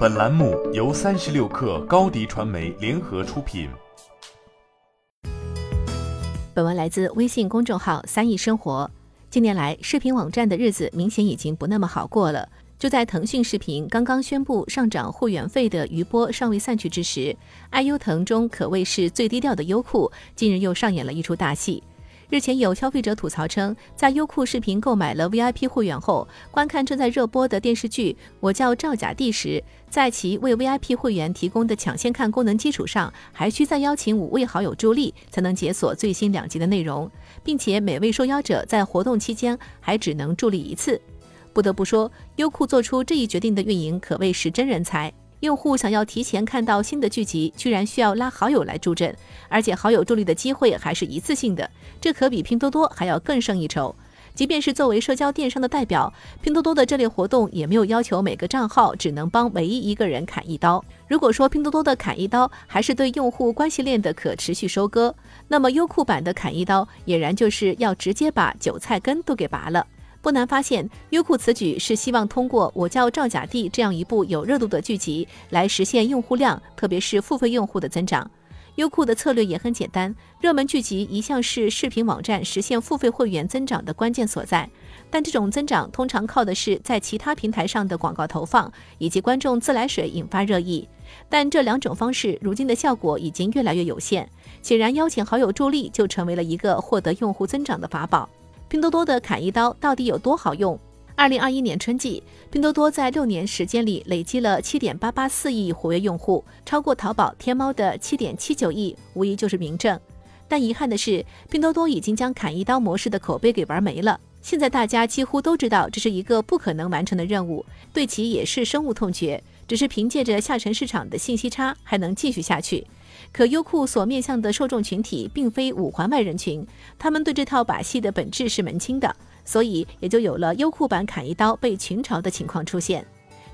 本栏目由三十六氪高低传媒联合出品。本文来自微信公众号“三亿生活”。近年来，视频网站的日子明显已经不那么好过了。就在腾讯视频刚刚宣布上涨会员费的余波尚未散去之时，爱优腾中可谓是最低调的优酷，近日又上演了一出大戏。日前有消费者吐槽称，在优酷视频购买了 VIP 会员后，观看正在热播的电视剧《我叫赵甲第》时，在其为 VIP 会员提供的抢先看功能基础上，还需再邀请五位好友助力，才能解锁最新两集的内容，并且每位受邀者在活动期间还只能助力一次。不得不说，优酷做出这一决定的运营可谓是真人才。用户想要提前看到新的剧集，居然需要拉好友来助阵，而且好友助力的机会还是一次性的，这可比拼多多还要更胜一筹。即便是作为社交电商的代表，拼多多的这类活动也没有要求每个账号只能帮唯一一个人砍一刀。如果说拼多多的砍一刀还是对用户关系链的可持续收割，那么优酷版的砍一刀俨然就是要直接把韭菜根都给拔了。不难发现，优酷此举是希望通过《我叫赵甲第》这样一部有热度的剧集来实现用户量，特别是付费用户的增长。优酷的策略也很简单，热门剧集一向是视频网站实现付费会员增长的关键所在，但这种增长通常靠的是在其他平台上的广告投放以及观众自来水引发热议。但这两种方式如今的效果已经越来越有限，显然邀请好友助力就成为了一个获得用户增长的法宝。拼多多的砍一刀到底有多好用？二零二一年春季，拼多多在六年时间里累积了七点八八四亿活跃用户，超过淘宝、天猫的七点七九亿，无疑就是明证。但遗憾的是，拼多多已经将砍一刀模式的口碑给玩没了。现在大家几乎都知道这是一个不可能完成的任务，对其也是深恶痛绝。只是凭借着下沉市场的信息差，还能继续下去。可优酷所面向的受众群体并非五环外人群，他们对这套把戏的本质是门清的，所以也就有了优酷版砍一刀被群嘲的情况出现。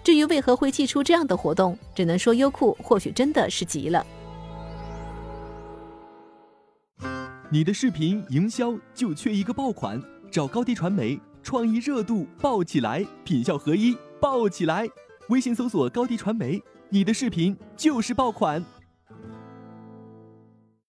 至于为何会祭出这样的活动，只能说优酷或许真的是急了。你的视频营销就缺一个爆款，找高低传媒，创意热度爆起来，品效合一爆起来。微信搜索高低传媒，你的视频就是爆款。